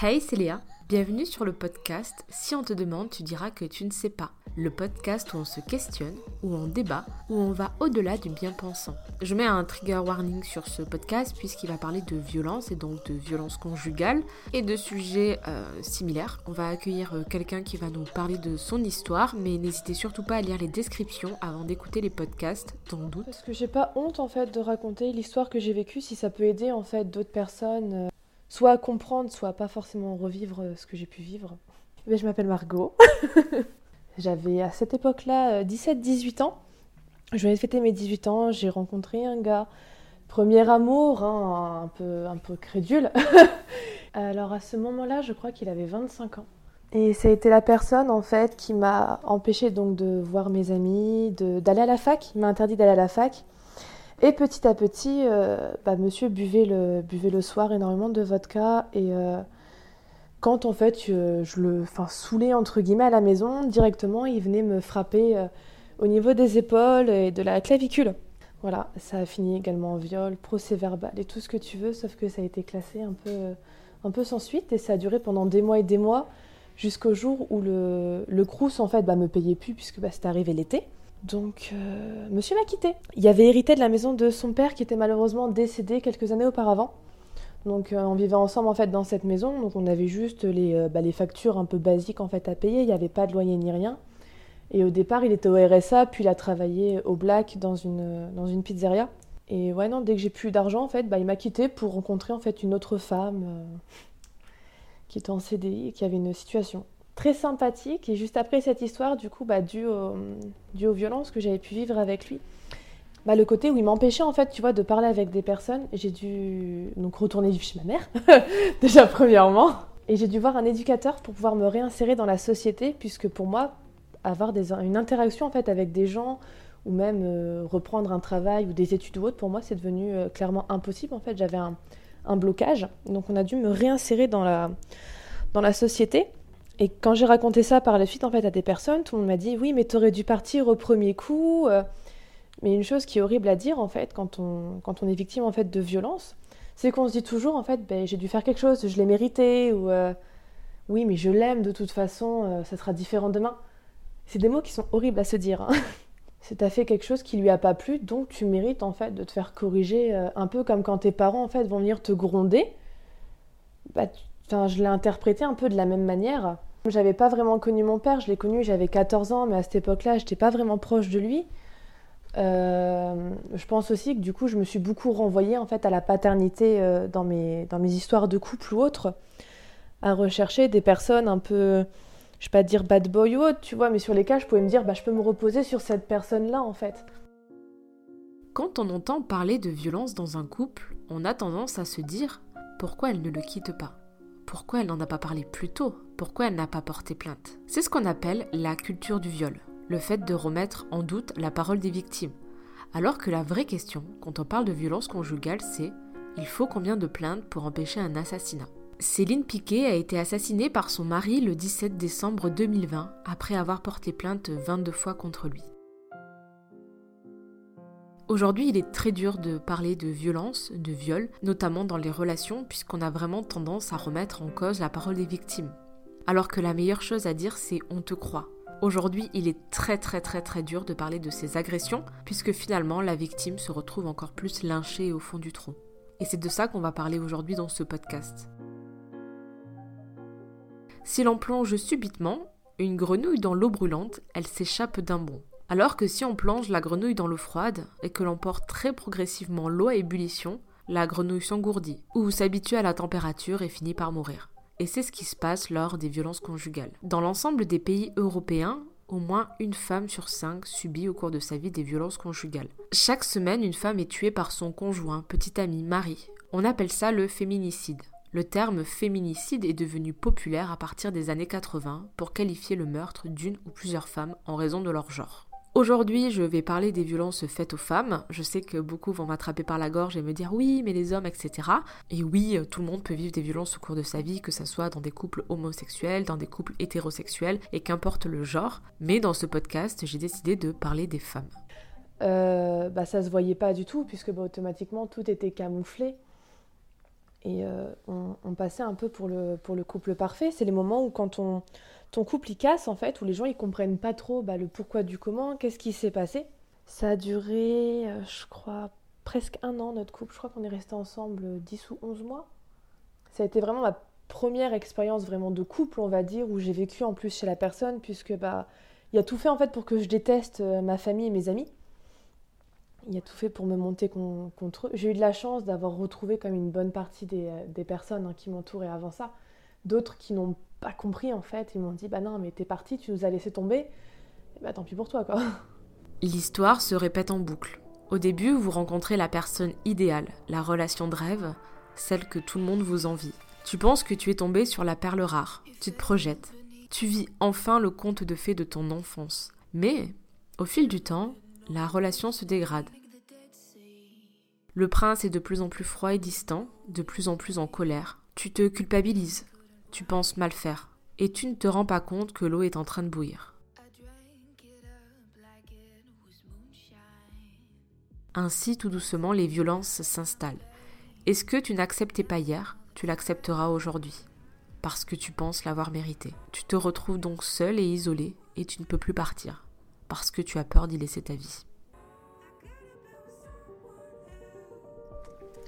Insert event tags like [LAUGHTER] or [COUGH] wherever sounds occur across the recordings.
Hey, c'est Léa. Bienvenue sur le podcast Si on te demande, tu diras que tu ne sais pas. Le podcast où on se questionne, où on débat, où on va au-delà du bien-pensant. Je mets un trigger warning sur ce podcast puisqu'il va parler de violence et donc de violence conjugale et de sujets euh, similaires. On va accueillir euh, quelqu'un qui va nous parler de son histoire, mais n'hésitez surtout pas à lire les descriptions avant d'écouter les podcasts, dans doute. Parce que j'ai pas honte en fait de raconter l'histoire que j'ai vécue si ça peut aider en fait d'autres personnes. Euh, soit comprendre, soit pas forcément revivre euh, ce que j'ai pu vivre. Mais je m'appelle Margot. [LAUGHS] J'avais à cette époque-là euh, 17-18 ans. Je venais de fêter mes 18 ans, j'ai rencontré un gars. Premier amour, hein, un, peu, un peu crédule. [LAUGHS] Alors à ce moment-là, je crois qu'il avait 25 ans. Et ça a été la personne en fait qui m'a empêché donc de voir mes amis, de- d'aller à la fac. Il m'a interdit d'aller à la fac. Et petit à petit, euh, bah, monsieur buvait le, buvait le soir énormément de vodka. Et euh, quand en fait euh, je le saoulais entre guillemets à la maison, directement il venait me frapper au niveau des épaules et de la clavicule. Voilà, ça a fini également en viol, procès verbal et tout ce que tu veux, sauf que ça a été classé un peu, un peu sans suite et ça a duré pendant des mois et des mois jusqu'au jour où le, le Crous en fait bah, me payait plus puisque bah, c'était arrivé l'été. Donc, euh, monsieur m'a quitté. Il avait hérité de la maison de son père qui était malheureusement décédé quelques années auparavant. Donc, euh, on vivait ensemble en fait dans cette maison. Donc, on avait juste les, euh, bah, factures un peu basiques en fait à payer. Il n'y avait pas de loyer ni rien. Et au départ, il était au RSA, puis il a travaillé au Black dans une, pizzeria. Et ouais, non, dès que j'ai plus d'argent, en fait, bah, il m'a quitté pour rencontrer en fait une autre femme qui était en CDI et qui avait une situation très sympathique. Et juste après cette histoire, du coup, bah, au- aux violences que j'avais pu vivre avec lui, bah, le côté où il m'empêchait, en fait, tu vois, de parler avec des personnes, j'ai dû donc retourner vivre chez ma mère, [LAUGHS] déjà premièrement. Et j'ai dû voir un éducateur pour pouvoir me réinsérer dans la société, puisque pour moi, avoir des, une interaction, en fait, avec des gens, ou même euh, reprendre un travail ou des études ou autre, pour moi, c'est devenu euh, clairement impossible. En fait, j'avais un, un blocage. Donc, on a dû me réinsérer dans la, dans la société. Et quand j'ai raconté ça par la suite en fait à des personnes, tout le monde m'a dit oui mais t'aurais dû partir au premier coup. euh. Mais une chose qui est horrible à dire en fait quand on, quand on est victime en fait de violence, c'est qu'on se dit toujours en fait ben, j'ai dû faire quelque chose, je l'ai mérité ou euh, oui mais je l'aime de toute façon, euh, ça sera différent demain. C'est des mots qui sont horribles à se dire. Hein. [LAUGHS] C'est t'as fait quelque chose qui lui a pas plu, donc tu mérites en fait de te faire corriger un peu comme quand tes parents en fait vont venir te gronder. Bah, je l'ai interprété un peu de la même manière. J'avais pas vraiment connu mon père, je l'ai connu, j'avais 14 ans, mais à cette époque-là, j'étais pas vraiment proche de lui. Euh, je pense aussi que du coup, je me suis beaucoup renvoyée en fait à la paternité euh, dans, mes, dans mes histoires de couple ou autres, à rechercher des personnes un peu, je vais pas dire bad boy ou autre, tu vois, mais sur lesquelles je pouvais me dire, bah, je peux me reposer sur cette personne-là en fait. Quand on entend parler de violence dans un couple, on a tendance à se dire pourquoi elle ne le quitte pas Pourquoi elle n'en a pas parlé plus tôt? Pourquoi elle n'a pas porté plainte? C'est ce qu'on appelle la culture du viol, le fait de remettre en doute la parole des victimes. Alors que la vraie question, quand on parle de violence conjugale, c'est il faut combien de plaintes pour empêcher un assassinat? Céline Piquet a été assassinée par son mari le 17 décembre 2020 après avoir porté plainte 22 fois contre lui. Aujourd'hui, il est très dur de parler de violence, de viol, notamment dans les relations, puisqu'on a vraiment tendance à remettre en cause la parole des victimes. Alors que la meilleure chose à dire, c'est on te croit. Aujourd'hui, il est très très très très dur de parler de ces agressions, puisque finalement la victime se retrouve encore plus lynchée au fond du trou. Et c'est de ça qu'on va parler aujourd'hui dans ce podcast. Si l'on plonge subitement une grenouille dans l'eau brûlante, elle s'échappe d'un bond. Alors que si on plonge la grenouille dans l'eau froide et que l'on porte très progressivement l'eau à ébullition, la grenouille s'engourdit ou s'habitue à la température et finit par mourir. Et c'est ce qui se passe lors des violences conjugales. Dans l'ensemble des pays européens, au moins une femme sur cinq subit au cours de sa vie des violences conjugales. Chaque semaine, une femme est tuée par son conjoint, petit ami, mari. On appelle ça le féminicide. Le terme féminicide est devenu populaire à partir des années 80 pour qualifier le meurtre d'une ou plusieurs femmes en raison de leur genre. Aujourd'hui, je vais parler des violences faites aux femmes. Je sais que beaucoup vont m'attraper par la gorge et me dire oui, mais les hommes, etc. Et oui, tout le monde peut vivre des violences au cours de sa vie, que ce soit dans des couples homosexuels, dans des couples hétérosexuels, et qu'importe le genre. Mais dans ce podcast, j'ai décidé de parler des femmes. Euh, bah, ça se voyait pas du tout, puisque bah, automatiquement tout était camouflé. Et on, passait un peu pour le, couple parfait. C'est les moments où quand on, ton couple il casse en fait, où les gens ils comprennent pas trop bah, le pourquoi du comment, qu'est-ce qui s'est passé. Ça a duré, je crois, presque un an notre couple. Je crois qu'on est resté ensemble 10 ou 11 mois. Ça a été vraiment ma première expérience vraiment de couple, on va dire, où j'ai vécu en plus chez la personne, puisque bah il a tout fait en fait pour que je déteste euh, ma famille et mes amis. Il a tout fait pour me monter contre eux. J'ai eu de la chance d'avoir retrouvé comme une bonne partie des, euh, personnes hein, qui m'entouraient avant ça. D'autres qui n'ont pas compris en fait, ils m'ont dit bah non mais t'es parti, tu nous as laissé tomber. Et bah tant pis pour toi quoi. [LAUGHS] L'histoire se répète en boucle. Au début, vous rencontrez la personne idéale, la relation de rêve, celle que tout le monde vous envie. Tu penses que tu es tombé sur la perle rare, tu te projettes, tu vis enfin le conte de fées de ton enfance. Mais, au fil du temps, la relation se dégrade. Le prince est de plus en plus froid et distant, de plus en plus en colère. Tu te culpabilises, tu penses mal faire, et tu ne te rends pas compte que l'eau est en train de bouillir. Ainsi, tout doucement, les violences s'installent. Et ce que tu n'acceptais pas hier, tu l'accepteras aujourd'hui, parce que tu penses l'avoir mérité. Tu te retrouves donc seul et isolé, et tu ne peux plus partir, parce que tu as peur d'y laisser ta vie.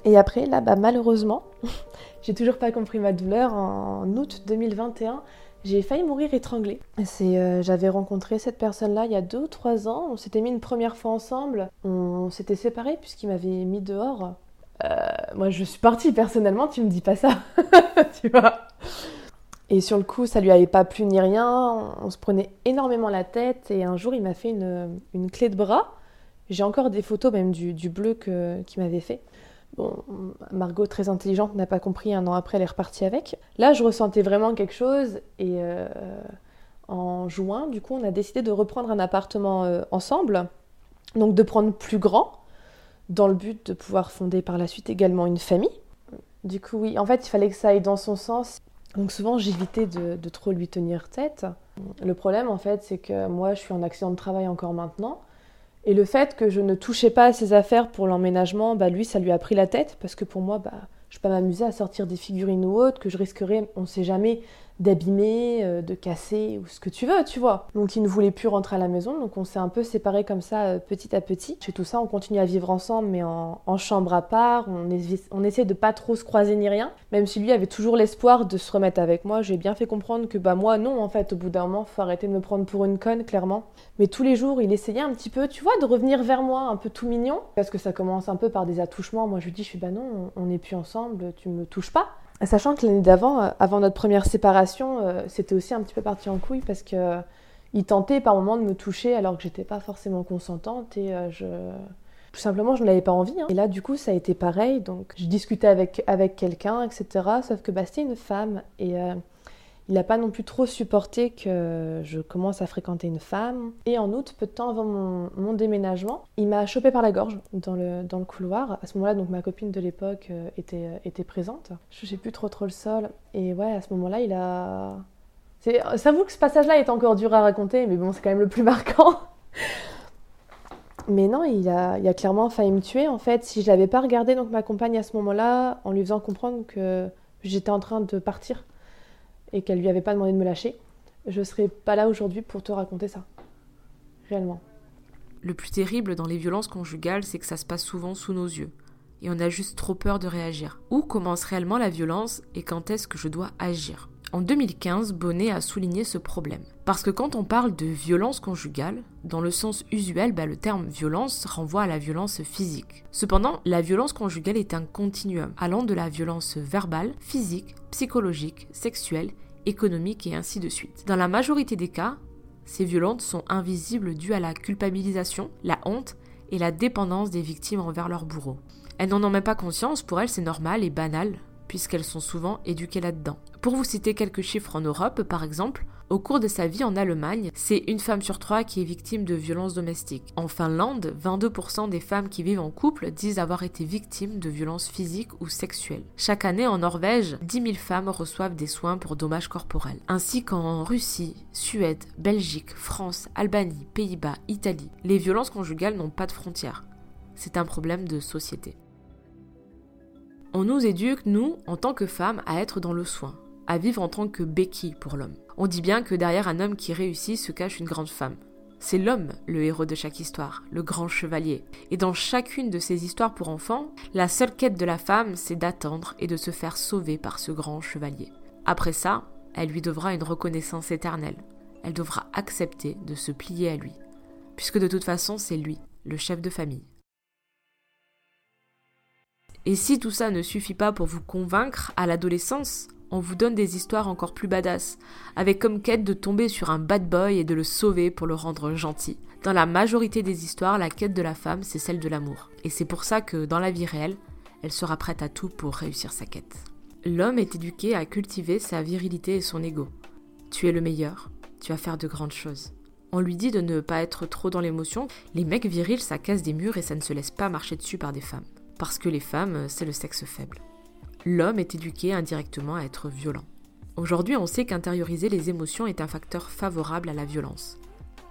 Et après, là, bas malheureusement, [LAUGHS] j'ai toujours pas compris ma douleur. En août 2021, j'ai failli mourir étranglée. Euh, j'avais rencontré cette personne-là il y a deux ou trois ans. On s'était mis une première fois ensemble. On s'était séparés puisqu'il m'avait mis dehors euh, moi je suis partie personnellement, tu me dis pas ça, [LAUGHS] tu vois. Et sur le coup, ça lui avait pas plu ni rien, on, se prenait énormément la tête et un jour il m'a fait une, une, clé de bras. J'ai encore des photos même du, bleu qu'il m'avait fait. Bon, Margot, très intelligente, n'a pas compris, un an après, elle est repartie avec. Là, je ressentais vraiment quelque chose et euh, en juin, du coup, on a décidé de reprendre un appartement euh, ensemble, donc de prendre plus grand dans le but de pouvoir fonder par la suite également une famille. Du coup, oui, en fait, il fallait que ça aille dans son sens. Donc souvent, j'évitais de, trop lui tenir tête. Le problème, en fait, c'est que moi, je suis en accident de travail encore maintenant. Et le fait que je ne touchais pas à ses affaires pour l'emménagement, bah, lui, ça lui a pris la tête. Parce que pour moi, bah, je ne peux pas m'amuser à sortir des figurines ou autres, que je risquerais, on ne sait jamais, d'abîmer, euh, de casser ou ce que tu veux, tu vois. Donc il ne voulait plus rentrer à la maison, donc on s'est un peu séparés comme ça euh, petit à petit. Chez tout ça, on continue à vivre ensemble, mais en, chambre à part. On, on, essaie de pas trop se croiser ni rien, même si lui avait toujours l'espoir de se remettre avec moi. J'ai bien fait comprendre que bah moi non, en fait, au bout d'un moment, faut arrêter de me prendre pour une conne, clairement. Mais tous les jours, il essayait un petit peu, tu vois, de revenir vers moi, un peu tout mignon, parce que ça commence un peu par des attouchements. Moi, je lui dis, je suis bah non, on n'est plus ensemble, tu me touches pas. Sachant que l'année d'avant, euh, avant notre première séparation, euh, c'était aussi un petit peu parti en couille parce que euh, tentait par moments de me toucher alors que j'étais pas forcément consentante et je tout simplement je n'avais pas envie. Hein. Et là du coup ça a été pareil, donc je discutais avec avec quelqu'un, etc. Sauf que bah, c'était une femme et il n'a pas non plus trop supporté que je commence à fréquenter une femme. Et en août, peu de temps avant mon, déménagement, il m'a chopé par la gorge dans le, couloir. À ce moment-là, donc ma copine de l'époque euh, était, euh, était présente. Je sais plus trop trop le sol. Et ouais, à ce moment-là, il a... Ça vous que ce passage-là est encore dur à raconter, mais bon, c'est quand même le plus [LAUGHS] marquant. Mais non, il a, il a clairement failli me tuer. En fait, si je n'avais pas regardé donc ma compagne à ce moment-là, en lui faisant comprendre que j'étais en train de partir, et qu'elle lui avait pas demandé de me lâcher, je serais pas là aujourd'hui pour te raconter ça. Réellement. Le plus terrible dans les violences conjugales, c'est que ça se passe souvent sous nos yeux. Et on a juste trop peur de réagir. Où commence réellement la violence et quand est-ce que je dois agir? En 2015, Bonnet a souligné ce problème. Parce que quand on parle de violence conjugale, dans le sens usuel, bah, le terme violence renvoie à la violence physique. Cependant, la violence conjugale est un continuum allant de la violence verbale, physique, psychologique, sexuelle, économique et ainsi de suite. Dans la majorité des cas, ces violences sont invisibles dues à la culpabilisation, la honte et la dépendance des victimes envers leur bourreau. Elles n'en ont même pas conscience, pour elles c'est normal et banal, puisqu'elles sont souvent éduquées là-dedans. Pour vous citer quelques chiffres en Europe, par exemple, au cours de sa vie en Allemagne, c'est une femme sur trois qui est victime de violences domestiques. En Finlande, 22% des femmes qui vivent en couple disent avoir été victimes de violences physiques ou sexuelles. Chaque année en Norvège, 10 000 femmes reçoivent des soins pour dommages corporels. Ainsi qu'en Russie, Suède, Belgique, France, Albanie, Pays-Bas, Italie, les violences conjugales n'ont pas de frontières. C'est un problème de société. On nous éduque, nous, en tant que femmes, à être dans le soin, à vivre en tant que béquille pour l'homme. On dit bien que derrière un homme qui réussit se cache une grande femme. C'est l'homme, le héros de chaque histoire, le grand chevalier. Et dans chacune de ces histoires pour enfants, la seule quête de la femme, c'est d'attendre et de se faire sauver par ce grand chevalier. Après ça, elle lui devra une reconnaissance éternelle. Elle devra accepter de se plier à lui. Puisque de toute façon, c'est lui, le chef de famille. Et si tout ça ne suffit pas pour vous convaincre, à l'adolescence, on vous donne des histoires encore plus badass, avec comme quête de tomber sur un bad boy et de le sauver pour le rendre gentil. Dans la majorité des histoires, la quête de la femme, c'est celle de l'amour. Et c'est pour ça que, dans la vie réelle, elle sera prête à tout pour réussir sa quête. L'homme est éduqué à cultiver sa virilité et son ego. Tu es le meilleur, tu vas faire de grandes choses. On lui dit de ne pas être trop dans l'émotion. Les mecs virils, ça casse des murs et ça ne se laisse pas marcher dessus par des femmes. Parce que les femmes, c'est le sexe faible l'homme est éduqué indirectement à être violent. Aujourd'hui, on sait qu'intérioriser les émotions est un facteur favorable à la violence.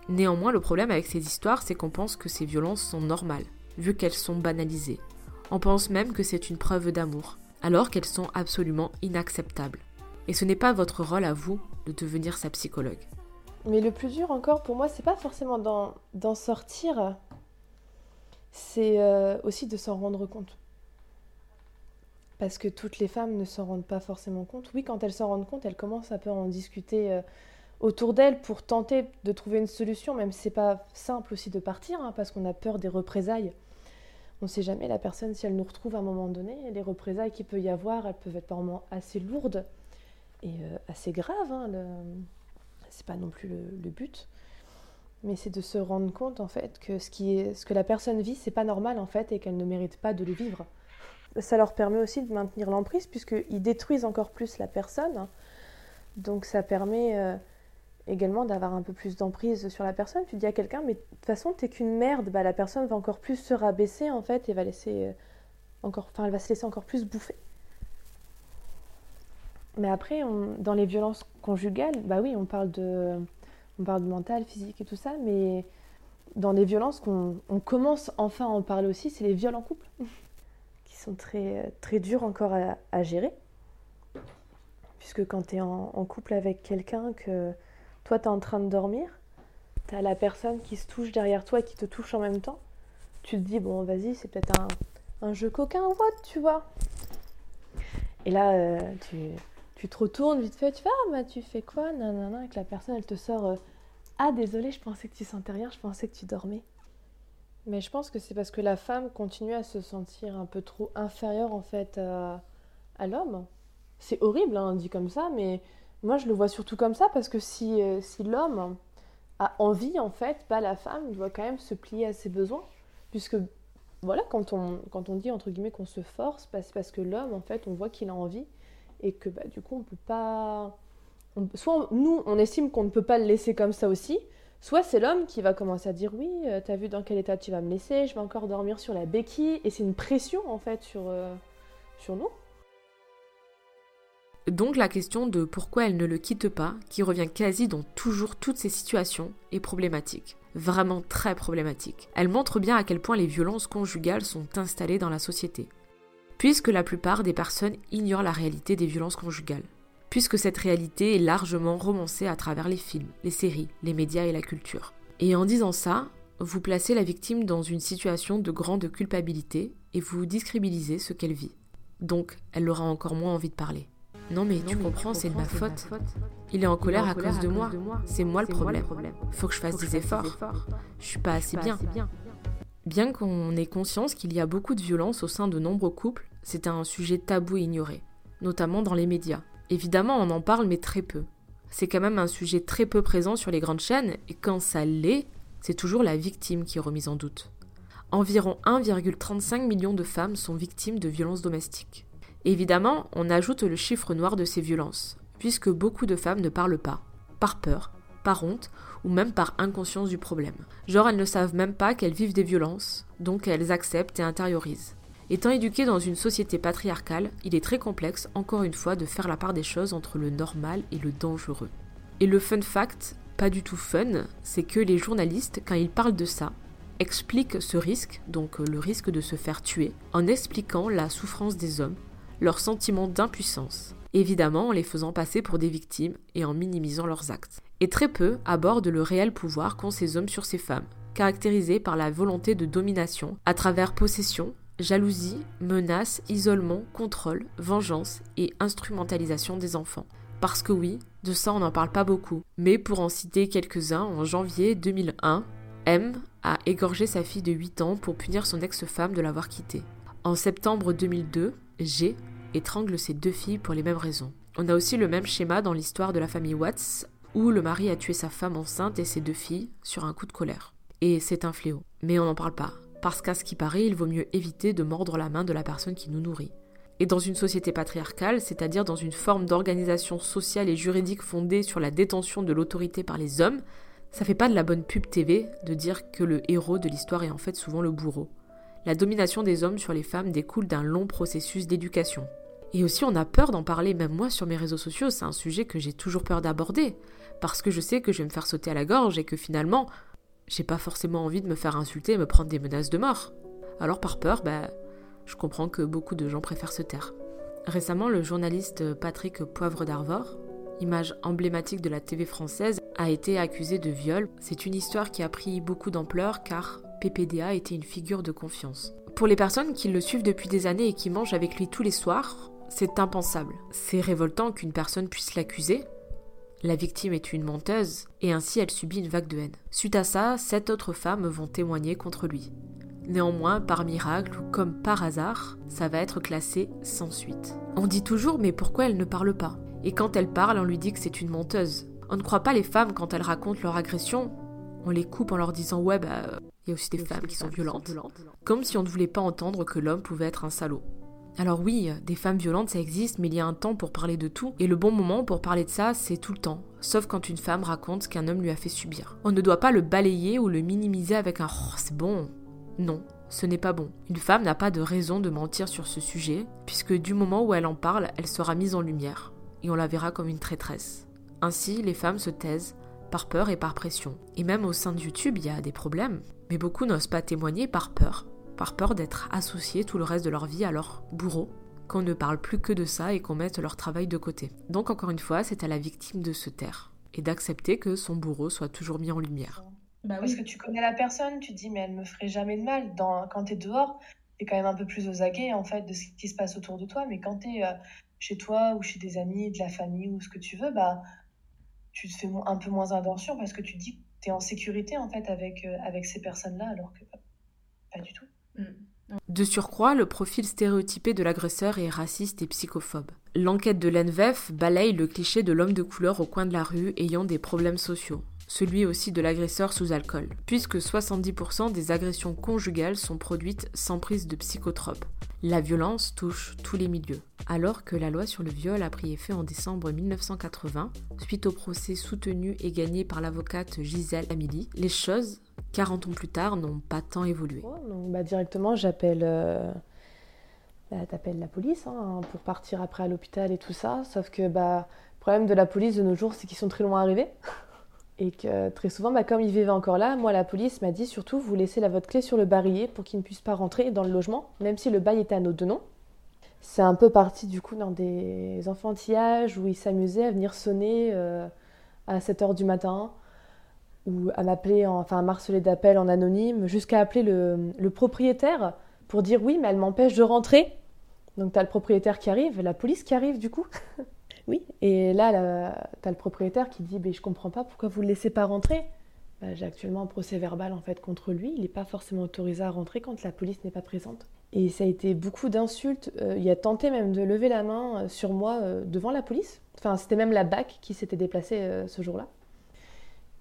Néanmoins, le problème avec ces histoires, c'est qu'on pense que ces violences sont normales, vu qu'elles sont banalisées. On pense même que c'est une preuve d'amour, alors qu'elles sont absolument inacceptables. Et ce n'est pas votre rôle à vous de devenir sa psychologue. Mais le plus dur encore pour moi, c'est pas forcément d'en sortir, c'est euh, aussi de s'en rendre compte parce que toutes les femmes ne s'en rendent pas forcément compte. Oui, quand elles s'en rendent compte, elles commencent à peu en discuter euh, autour d'elles pour tenter de trouver une solution, même si c'est pas simple aussi de partir, hein, parce qu'on a peur des représailles. On ne sait jamais la personne si elle nous retrouve à un moment donné. Les représailles qu'il peut y avoir, elles peuvent être par moments assez lourdes et euh, assez graves. Hein, le... C'est pas non plus le, but, mais c'est de se rendre compte en fait que ce, ce que la personne vit, c'est pas normal en fait et qu'elle ne mérite pas de le vivre ça leur permet aussi de maintenir l'emprise puisqu'ils détruisent encore plus la personne. Donc ça permet euh, également d'avoir un peu plus d'emprise sur la personne. Tu dis à quelqu'un, mais de toute façon, t'es qu'une merde, bah, la personne va encore plus se rabaisser en fait et va laisser euh, encore, enfin, elle va se laisser encore plus bouffer. Mais après, dans les violences conjugales, bah oui, on parle de, on parle de mental, physique et tout ça, mais dans les violences qu'on commence enfin à en parler aussi, c'est les viols en couple. Sont très, très durs encore à, gérer. Puisque quand tu es en, couple avec quelqu'un, que toi tu es en train de dormir, tu as la personne qui se touche derrière toi et qui te touche en même temps, tu te dis, bon, vas-y, c'est peut-être un, jeu coquin ou what, tu vois. Et là, euh, tu, tu, te retournes vite fait, tu fais, ah, tu fais quoi? Nanana, et que la personne, elle te sort, euh, ah, désolé, je pensais que tu sentais rien, je pensais que tu dormais. Mais je pense que c'est parce que la femme continue à se sentir un peu trop inférieure en fait à, l'homme. C'est horrible, hein, dit comme ça, mais moi je le vois surtout comme ça parce que si, euh, si l'homme a envie en fait, bah, la femme doit quand même se plier à ses besoins. Puisque voilà, quand on, quand on dit entre guillemets qu'on se force, bah, c'est parce que l'homme en fait on voit qu'il a envie et que bah, du coup on peut pas. soit nous on estime qu'on ne peut pas le laisser comme ça aussi, Soit c'est l'homme qui va commencer à dire oui, euh, t'as vu dans quel état tu vas me laisser, je vais encore dormir sur la béquille, et c'est une pression en fait sur, euh, sur nous. Donc la question de pourquoi elle ne le quitte pas, qui revient quasi dans toujours toutes ces situations, est problématique. Vraiment très problématique. Elle montre bien à quel point les violences conjugales sont installées dans la société. Puisque la plupart des personnes ignorent la réalité des violences conjugales puisque cette réalité est largement romancée à travers les films, les séries, les médias et la culture. Et en disant ça, vous placez la victime dans une situation de grande culpabilité et vous discrédibilisez ce qu'elle vit. Donc, elle aura encore moins envie de parler. Non mais, tu, comprends, c'est de ma faute. Il est en colère, à, cause de moi. C'est moi, le problème. Faut que je fasse des efforts. Je suis pas assez bien. Bien qu'on ait conscience qu'il y a beaucoup de violence au sein de nombreux couples, c'est un sujet tabou et ignoré, notamment dans les médias. Évidemment, on en parle, mais très peu. C'est quand même un sujet très peu présent sur les grandes chaînes, et quand ça l'est, c'est toujours la victime qui est remise en doute. Environ 1,35 million de femmes sont victimes de violences domestiques. Évidemment, on ajoute le chiffre noir de ces violences, puisque beaucoup de femmes ne parlent pas, par peur, par honte, ou même par inconscience du problème. Genre elles ne savent même pas qu'elles vivent des violences, donc elles acceptent et intériorisent. Étant éduqué dans une société patriarcale, il est très complexe, encore une fois, de faire la part des choses entre le normal et le dangereux. Et le fun fact, pas du tout fun, c'est que les journalistes, quand ils parlent de ça, expliquent ce risque, donc le risque de se faire tuer, en expliquant la souffrance des hommes, leur sentiment d'impuissance, évidemment en les faisant passer pour des victimes et en minimisant leurs actes. Et très peu abordent le réel pouvoir qu'ont ces hommes sur ces femmes, caractérisé par la volonté de domination à travers possession, jalousie, menace, isolement, contrôle, vengeance et instrumentalisation des enfants. Parce que oui, de ça on n'en parle pas beaucoup. Mais pour en citer quelques-uns, en janvier 2001, M a égorgé sa fille de 8 ans pour punir son ex-femme de l'avoir quittée. En septembre 2002, G étrangle ses deux filles pour les mêmes raisons. On a aussi le même schéma dans l'histoire de la famille Watts, où le mari a tué sa femme enceinte et ses deux filles sur un coup de colère. Et c'est un fléau. Mais on n'en parle pas, parce qu'à ce qui paraît, il vaut mieux éviter de mordre la main de la personne qui nous nourrit. Et dans une société patriarcale, c'est-à-dire dans une forme d'organisation sociale et juridique fondée sur la détention de l'autorité par les hommes, ça fait pas de la bonne pub TV de dire que le héros de l'histoire est en fait souvent le bourreau. La domination des hommes sur les femmes découle d'un long processus d'éducation. Et aussi on a peur d'en parler, même moi sur mes réseaux sociaux, c'est un sujet que j'ai toujours peur d'aborder, parce que je sais que je vais me faire sauter à la gorge et que finalement, j'ai pas forcément envie de me faire insulter et me prendre des menaces de mort. Alors par peur, bah, je comprends que beaucoup de gens préfèrent se taire. Récemment, le journaliste Patrick Poivre d'Arvor, image emblématique de la TV française, a été accusé de viol. C'est une histoire qui a pris beaucoup d'ampleur car PPDA était une figure de confiance. Pour les personnes qui le suivent depuis des années et qui mangent avec lui tous les soirs, c'est impensable. C'est révoltant qu'une personne puisse l'accuser. La victime est une menteuse et ainsi elle subit une vague de haine. Suite à ça, sept autres femmes vont témoigner contre lui. Néanmoins, par miracle ou comme par hasard, ça va être classé sans suite. On dit toujours mais pourquoi elle ne parle pas? Et quand elle parle, on lui dit que c'est une menteuse. On ne croit pas les femmes quand elles racontent leur agression. On les coupe en leur disant ouais bah il y a aussi des femmes qui sont violentes. Comme si on ne voulait pas entendre que l'homme pouvait être un salaud. Alors oui, des femmes violentes ça existe, mais il y a un temps pour parler de tout, et le bon moment pour parler de ça, c'est tout le temps, sauf quand une femme raconte qu'un homme lui a fait subir. On ne doit pas le balayer ou le minimiser avec un oh, c'est bon, non, ce n'est pas bon. Une femme n'a pas de raison de mentir sur ce sujet, puisque du moment où elle en parle, elle sera mise en lumière, et on la verra comme une traîtresse. Ainsi, les femmes se taisent, par peur et par pression. Et même au sein de YouTube, il y a des problèmes, mais beaucoup n'osent pas témoigner par peur, par peur d'être associés tout le reste de leur vie à leur bourreau, qu'on ne parle plus que de ça et qu'on mette leur travail de côté. Donc encore une fois, c'est à la victime de se taire, et d'accepter que son bourreau soit toujours mis en lumière. Bah Parce que tu connais la personne, tu dis, mais elle me ferait jamais de mal. Dans, quand tu es dehors, tu es quand même un peu plus aux aguets en fait, de ce qui se passe autour de toi. Mais quand tu es euh, chez toi ou chez des amis, de la famille ou ce que tu veux, bah, tu te fais un peu moins attention parce que tu dis que tu es en sécurité en fait avec, euh, avec ces personnes-là, alors que pas du tout. Mm. De surcroît, le profil stéréotypé de l'agresseur est raciste et psychophobe. L'enquête de l'ENVEF balaye le cliché de l'homme de couleur au coin de la rue ayant des problèmes sociaux celui aussi de l'agresseur sous alcool, puisque 70% des agressions conjugales sont produites sans prise de psychotropes. La violence touche tous les milieux. Alors que la loi sur le viol a pris effet en décembre 1980, suite au procès soutenu et gagné par l'avocate Gisèle Amili, les choses, 40 ans plus tard, n'ont pas tant évolué. donc, bah, directement, j'appelle euh, bah, la police hein, pour partir après à l'hôpital et tout ça. Sauf que bah, le problème de la police de nos jours, c'est qu'ils sont très loin arrivés. [LAUGHS] Et que très souvent, comme il vivait encore là, moi, la police m'a dit surtout, vous laissez la, votre clé sur le barillet pour qu'il ne puisse pas rentrer dans le logement, même si le bail était à nos deux noms. C'est un peu parti du coup dans des enfantillages où il s'amusait à venir sonner euh, à 7 h du matin ou à m'appeler, enfin à marceler d'appels en anonyme, jusqu'à appeler le, le, propriétaire pour dire oui, mais elle m'empêche de rentrer. Donc tu as le propriétaire qui arrive, la police qui arrive du coup. [LAUGHS] Oui, et là, tu as le propriétaire qui dit Je Je comprends pas pourquoi vous ne le laissez pas rentrer? Bah, j'ai actuellement un procès verbal en fait contre lui. Il n'est pas forcément autorisé à rentrer quand la police n'est pas présente. Et ça a été beaucoup d'insultes. Euh, il a tenté même de lever la main euh, sur moi euh, devant la police. Enfin, c'était même la BAC qui s'était déplacée ce jour-là.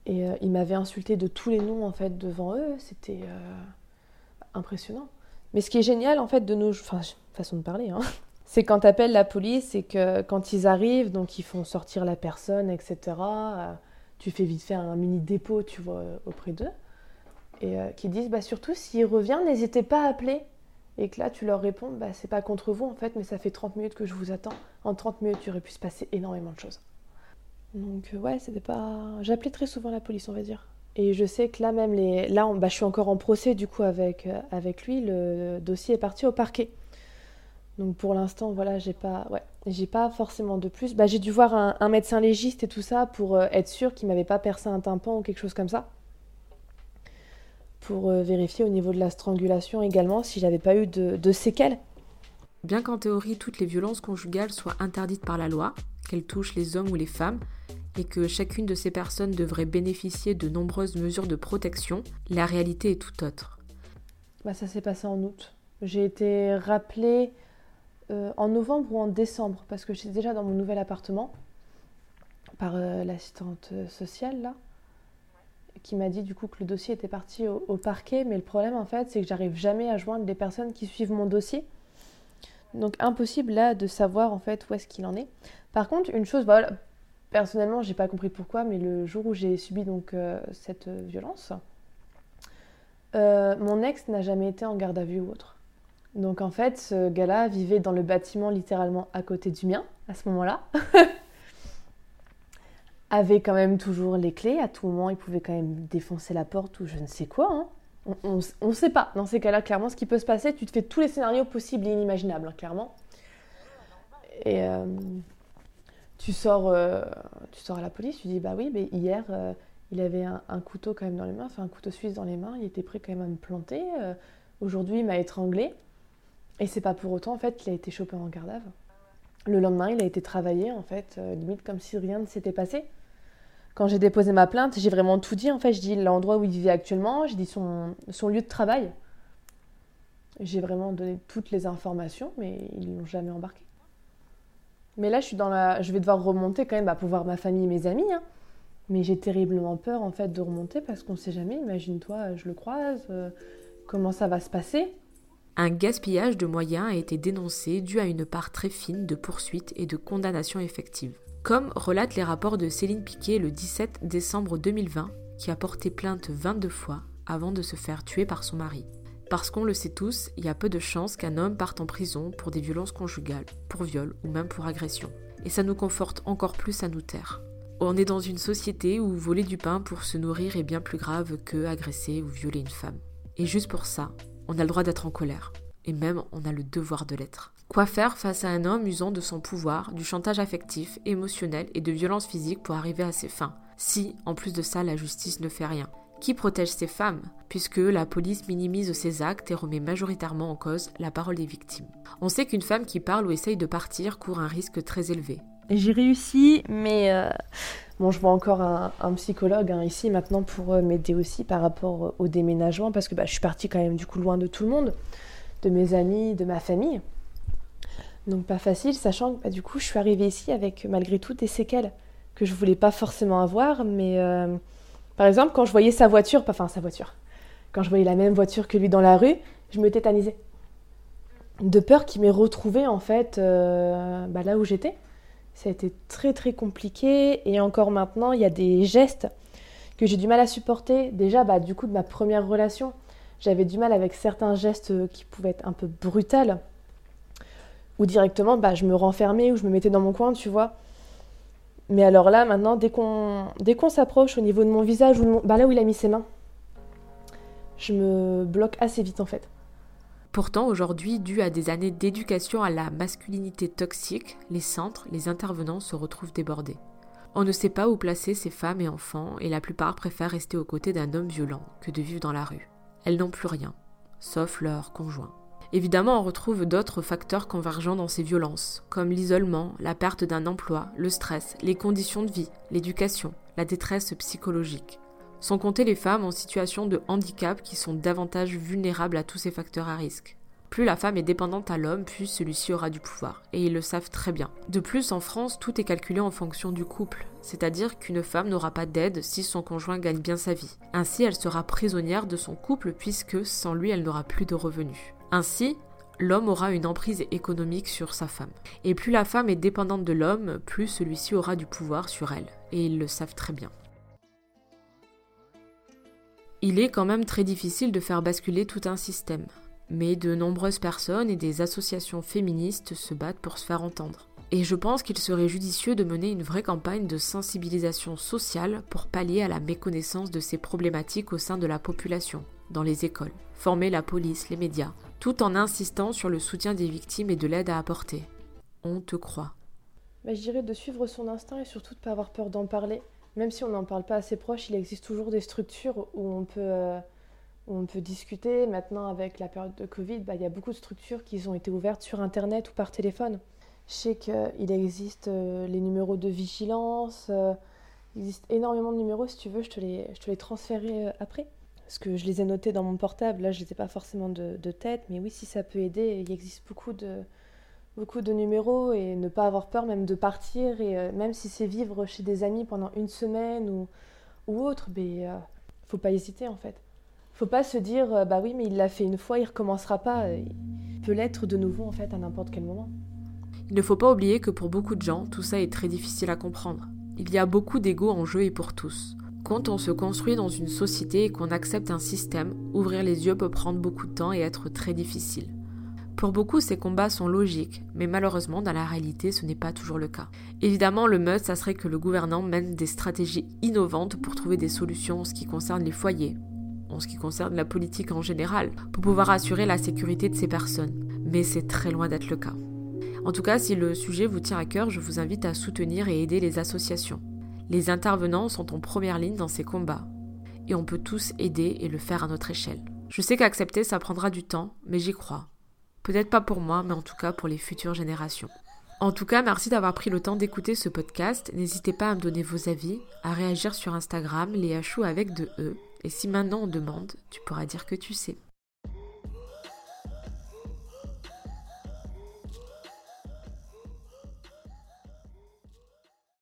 Et il m'avait insulté de tous les noms en fait devant eux. C'était impressionnant. Mais ce qui est génial en fait de nos, enfin façon de parler, hein, [LAUGHS] c'est quand tu appelles la police et que quand ils arrivent, donc ils font sortir la personne, etc. Euh, tu fais vite fait un mini dépôt, tu vois, auprès d'eux. Et euh, qui disent, bah, surtout s'il revient, n'hésitez pas à appeler. Et que là, tu leur réponds, bah, c'est pas contre vous en fait, mais ça fait 30 minutes que je vous attends. En 30 minutes, il aurait pu se passer énormément de choses. Donc, euh, ouais, c'était pas. J'appelais très souvent la police, on va dire. Et je sais que là, même, les... là, bah, je suis encore en procès du coup avec, avec lui. Le dossier est parti au parquet. Donc pour l'instant, voilà, j'ai pas, ouais, j'ai pas forcément de plus. Bah, j'ai dû voir un, médecin légiste et tout ça pour euh, être sûr qu'il m'avait pas percé un tympan ou quelque chose comme ça. Pour euh, vérifier au niveau de la strangulation également si j'avais pas eu de séquelles. Bien qu'en théorie toutes les violences conjugales soient interdites par la loi, qu'elles touchent les hommes ou les femmes, et que chacune de ces personnes devrait bénéficier de nombreuses mesures de protection, la réalité est tout autre. Bah, ça s'est passé en août. J'ai été rappelée euh, en novembre ou en décembre, parce que j'étais déjà dans mon nouvel appartement, par euh, l'assistante sociale, là, qui m'a dit du coup que le dossier était parti au, au parquet, mais le problème en fait, c'est que j'arrive jamais à joindre les personnes qui suivent mon dossier. Donc impossible là de savoir en fait où est-ce qu'il en est. Par contre, une chose, voilà, personnellement, j'ai pas compris pourquoi, mais le jour où j'ai subi donc euh, cette violence, euh, mon ex n'a jamais été en garde à vue ou autre. Donc en fait, ce gars-là vivait dans le bâtiment littéralement à côté du mien à ce moment-là. [LAUGHS] Avait quand même toujours les clés. À tout moment, il pouvait quand même défoncer la porte ou je ne sais quoi. Hein on ne sait pas. Dans ces cas-là, clairement, ce qui peut se passer, tu te fais tous les scénarios possibles et inimaginables, hein, clairement. Et euh, tu, sors, euh, tu sors à la police, tu dis Bah oui, mais hier, euh, il avait un, couteau quand même dans les mains, enfin un couteau suisse dans les mains, il était prêt quand même à me planter. Aujourd'hui, il m'a étranglé. Et c'est pas pour autant, en fait, qu'il a été chopé en garde Le lendemain, il a été travaillé, en fait, limite comme si rien ne s'était passé quand j'ai déposé ma plainte, j'ai vraiment tout dit. En fait, je dis l'endroit où il vivait actuellement, j'ai dit son, lieu de travail. J'ai vraiment donné toutes les informations, mais ils l'ont jamais embarqué. Mais là, je, suis dans la... je vais devoir remonter quand même pour voir ma famille et mes amis. Hein. Mais j'ai terriblement peur en fait de remonter parce qu'on ne sait jamais. Imagine-toi, je le croise, euh, comment ça va se passer? Un gaspillage de moyens a été dénoncé dû à une part très fine de poursuites et de condamnations effectives comme relate les rapports de Céline Piquet le 17 décembre 2020, qui a porté plainte 22 fois avant de se faire tuer par son mari. Parce qu'on le sait tous, il y a peu de chances qu'un homme parte en prison pour des violences conjugales, pour viol ou même pour agression. Et ça nous conforte encore plus à nous taire. On est dans une société où voler du pain pour se nourrir est bien plus grave que agresser ou violer une femme. Et juste pour ça, on a le droit d'être en colère. Et même on a le devoir de l'être. Quoi faire face à un homme usant de son pouvoir, du chantage affectif, émotionnel et de violence physique pour arriver à ses fins? Si, en plus de ça, la justice ne fait rien Qui protège ces femmes? Puisque la police minimise ses actes et remet majoritairement en cause la parole des victimes. On sait qu'une femme qui parle ou essaye de partir court un risque très élevé. J'ai réussi, mais euh, bon, je vois encore un, psychologue hein, ici maintenant pour euh, m'aider aussi par rapport au déménagement, parce que bah, je suis partie quand même du coup loin de tout le monde, de mes amis, de ma famille. Donc pas facile, sachant que bah, du coup je suis arrivée ici avec malgré tout des séquelles que je voulais pas forcément avoir, mais euh, par exemple quand je voyais sa voiture, enfin sa voiture, quand je voyais la même voiture que lui dans la rue, je me tétanisais. De peur qu'il m'ait retrouvée en fait euh, bah, là où j'étais. Ça a été très très compliqué et encore maintenant il y a des gestes que j'ai du mal à supporter. Déjà bah, du coup de ma première relation, j'avais du mal avec certains gestes qui pouvaient être un peu brutals ou directement, bah, je me renfermais ou je me mettais dans mon coin, tu vois. Mais alors là, maintenant, dès qu'on dès qu'on s'approche au niveau de mon visage, ou bah, là où il a mis ses mains, je me bloque assez vite en fait. Pourtant, aujourd'hui, dû à des années d'éducation à la masculinité toxique, les centres, les intervenants se retrouvent débordés. On ne sait pas où placer ces femmes et enfants, et la plupart préfèrent rester aux côtés d'un homme violent que de vivre dans la rue. Elles n'ont plus rien, sauf leur conjoint. Évidemment, on retrouve d'autres facteurs convergents dans ces violences, comme l'isolement, la perte d'un emploi, le stress, les conditions de vie, l'éducation, la détresse psychologique. Sans compter les femmes en situation de handicap qui sont davantage vulnérables à tous ces facteurs à risque. Plus la femme est dépendante à l'homme, plus celui-ci aura du pouvoir, et ils le savent très bien. De plus, en France, tout est calculé en fonction du couple, c'est-à-dire qu'une femme n'aura pas d'aide si son conjoint gagne bien sa vie. Ainsi, elle sera prisonnière de son couple puisque sans lui, elle n'aura plus de revenus. Ainsi, l'homme aura une emprise économique sur sa femme. Et plus la femme est dépendante de l'homme, plus celui-ci aura du pouvoir sur elle, et ils le savent très bien. Il est quand même très difficile de faire basculer tout un système, mais de nombreuses personnes et des associations féministes se battent pour se faire entendre. Et je pense qu'il serait judicieux de mener une vraie campagne de sensibilisation sociale pour pallier à la méconnaissance de ces problématiques au sein de la population. dans les écoles, former la police, les médias, tout en insistant sur le soutien des victimes et de l'aide à apporter. On te croit. Bah, je de suivre son instinct et surtout de ne pas avoir peur d'en parler. Même si on n'en parle pas assez proche, il existe toujours des structures où on peut, euh, on peut discuter. Maintenant, avec la période de Covid, bah, il y a beaucoup de structures qui ont été ouvertes sur Internet ou par téléphone. Je sais qu'il existe euh, les numéros de vigilance, euh, il existe énormément de numéros. Si tu veux, je te les, je te les transférer après. Parce que je les ai notés dans mon portable. Là, je ne les ai pas forcément de, de, tête. Mais oui, si ça peut aider, il existe beaucoup de, beaucoup de numéros et ne pas avoir peur même de partir. Et euh, même si c'est vivre chez des amis pendant une semaine ou, ou autre, il ne faut pas hésiter en fait. faut pas se dire, bah oui, mais il l'a fait une fois, il recommencera pas. Il peut l'être de nouveau en fait à n'importe quel moment. Il ne faut pas oublier que pour beaucoup de gens, tout ça est très difficile à comprendre. Il y a beaucoup d'ego en jeu et pour tous. Quand on se construit dans une société et qu'on accepte un système, ouvrir les yeux peut prendre beaucoup de temps et être très difficile. Pour beaucoup, ces combats sont logiques, mais malheureusement, dans la réalité, ce n'est pas toujours le cas. Évidemment, le must, ça serait que le gouvernement mène des stratégies innovantes pour trouver des solutions en ce qui concerne les foyers, en ce qui concerne la politique en général, pour pouvoir assurer la sécurité de ces personnes. Mais c'est très loin d'être le cas. En tout cas, si le sujet vous tient à cœur, je vous invite à soutenir et aider les associations. Les intervenants sont en première ligne dans ces combats. Et on peut tous aider et le faire à notre échelle. Je sais qu'accepter, ça prendra du temps, mais j'y crois. Peut-être pas pour moi, mais en tout cas pour les futures générations. En tout cas, merci d'avoir pris le temps d'écouter ce podcast. N'hésitez pas à me donner vos avis, à réagir sur Instagram, les avec de E. Et si maintenant on demande, tu pourras dire que tu sais.